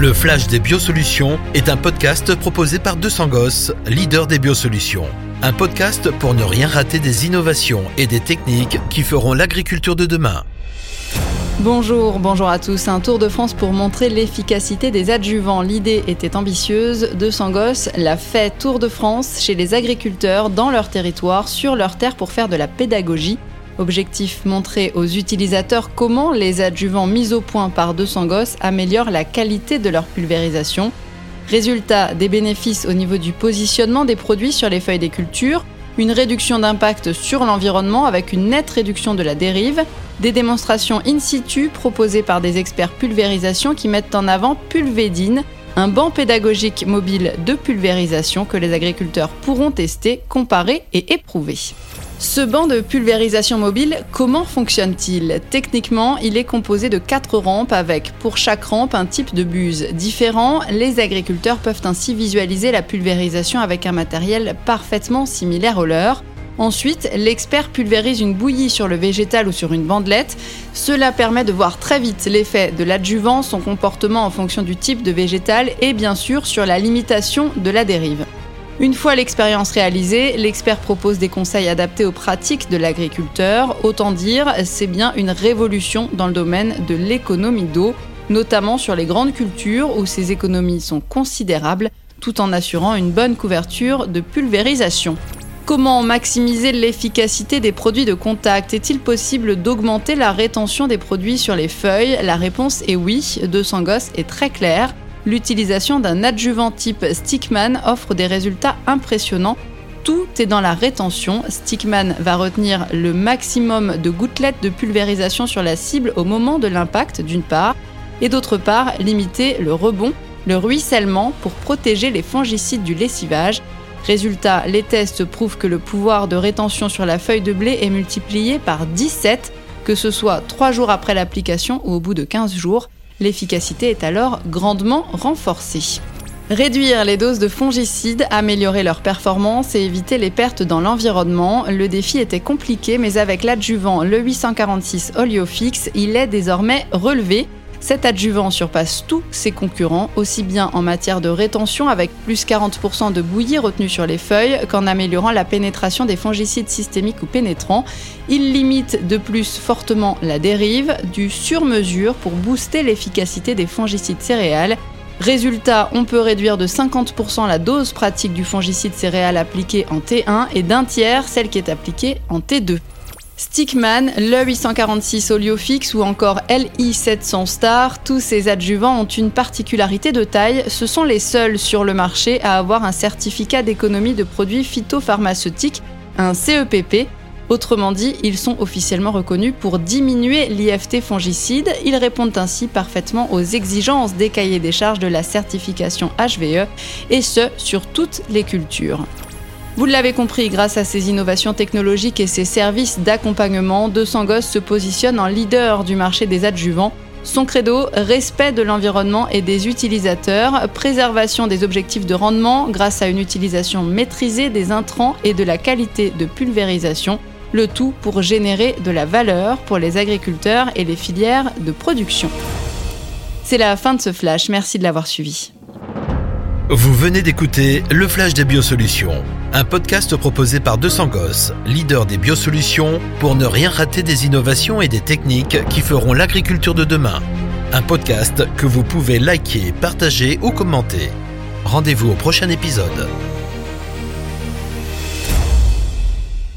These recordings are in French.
Le Flash des Biosolutions est un podcast proposé par 200 Gosses, leader des biosolutions. Un podcast pour ne rien rater des innovations et des techniques qui feront l'agriculture de demain. Bonjour, bonjour à tous. Un tour de France pour montrer l'efficacité des adjuvants. L'idée était ambitieuse. 200 gosses l'a fait Tour de France chez les agriculteurs dans leur territoire, sur leur terre pour faire de la pédagogie. Objectif montrer aux utilisateurs comment les adjuvants mis au point par 200 gosses améliorent la qualité de leur pulvérisation. Résultat, des bénéfices au niveau du positionnement des produits sur les feuilles des cultures, une réduction d'impact sur l'environnement avec une nette réduction de la dérive, des démonstrations in situ proposées par des experts pulvérisation qui mettent en avant Pulvédine, un banc pédagogique mobile de pulvérisation que les agriculteurs pourront tester, comparer et éprouver. Ce banc de pulvérisation mobile, comment fonctionne-t-il? Techniquement, il est composé de quatre rampes avec pour chaque rampe un type de buse différent. Les agriculteurs peuvent ainsi visualiser la pulvérisation avec un matériel parfaitement similaire au leur. Ensuite, l'expert pulvérise une bouillie sur le végétal ou sur une bandelette. Cela permet de voir très vite l'effet de l'adjuvant, son comportement en fonction du type de végétal et bien sûr sur la limitation de la dérive. Une fois l'expérience réalisée, l'expert propose des conseils adaptés aux pratiques de l'agriculteur. Autant dire, c'est bien une révolution dans le domaine de l'économie d'eau, notamment sur les grandes cultures où ces économies sont considérables, tout en assurant une bonne couverture de pulvérisation. Comment maximiser l'efficacité des produits de contact? Est-il possible d'augmenter la rétention des produits sur les feuilles? La réponse est oui, 200 gosses est très claire l'utilisation d'un adjuvant type Stickman offre des résultats impressionnants. Tout est dans la rétention. Stickman va retenir le maximum de gouttelettes de pulvérisation sur la cible au moment de l'impact, d'une part, et d'autre part, limiter le rebond, le ruissellement pour protéger les fongicides du lessivage. Résultat, les tests prouvent que le pouvoir de rétention sur la feuille de blé est multiplié par 17, que ce soit 3 jours après l'application ou au bout de 15 jours. L'efficacité est alors grandement renforcée. Réduire les doses de fongicides, améliorer leur performance et éviter les pertes dans l'environnement, le défi était compliqué mais avec l'adjuvant le 846 Oleofix, il est désormais relevé. Cet adjuvant surpasse tous ses concurrents, aussi bien en matière de rétention avec plus 40% de bouillie retenue sur les feuilles qu'en améliorant la pénétration des fongicides systémiques ou pénétrants. Il limite de plus fortement la dérive, du sur-mesure pour booster l'efficacité des fongicides céréales Résultat, on peut réduire de 50% la dose pratique du fongicide céréal appliqué en T1 et d'un tiers celle qui est appliquée en T2. Stickman, le 846 Oleofix ou encore LI700 Star, tous ces adjuvants ont une particularité de taille, ce sont les seuls sur le marché à avoir un certificat d'économie de produits phytopharmaceutiques, un CEPP. Autrement dit, ils sont officiellement reconnus pour diminuer l'IFT fongicide. Ils répondent ainsi parfaitement aux exigences des cahiers des charges de la certification HVE, et ce, sur toutes les cultures. Vous l'avez compris, grâce à ces innovations technologiques et ses services d'accompagnement, 200 Gosses se positionne en leader du marché des adjuvants. Son credo, respect de l'environnement et des utilisateurs, préservation des objectifs de rendement grâce à une utilisation maîtrisée des intrants et de la qualité de pulvérisation, le tout pour générer de la valeur pour les agriculteurs et les filières de production. C'est la fin de ce flash, merci de l'avoir suivi. Vous venez d'écouter Le Flash des Biosolutions, un podcast proposé par 200 Gosses, leader des biosolutions, pour ne rien rater des innovations et des techniques qui feront l'agriculture de demain. Un podcast que vous pouvez liker, partager ou commenter. Rendez-vous au prochain épisode.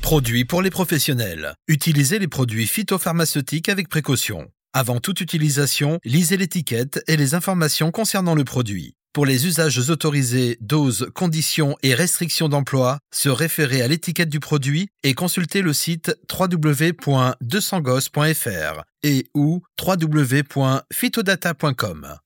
Produits pour les professionnels. Utilisez les produits phytopharmaceutiques avec précaution. Avant toute utilisation, lisez l'étiquette et les informations concernant le produit. Pour les usages autorisés, doses, conditions et restrictions d'emploi, se référer à l'étiquette du produit et consulter le site www.200gos.fr et ou www.phytodata.com.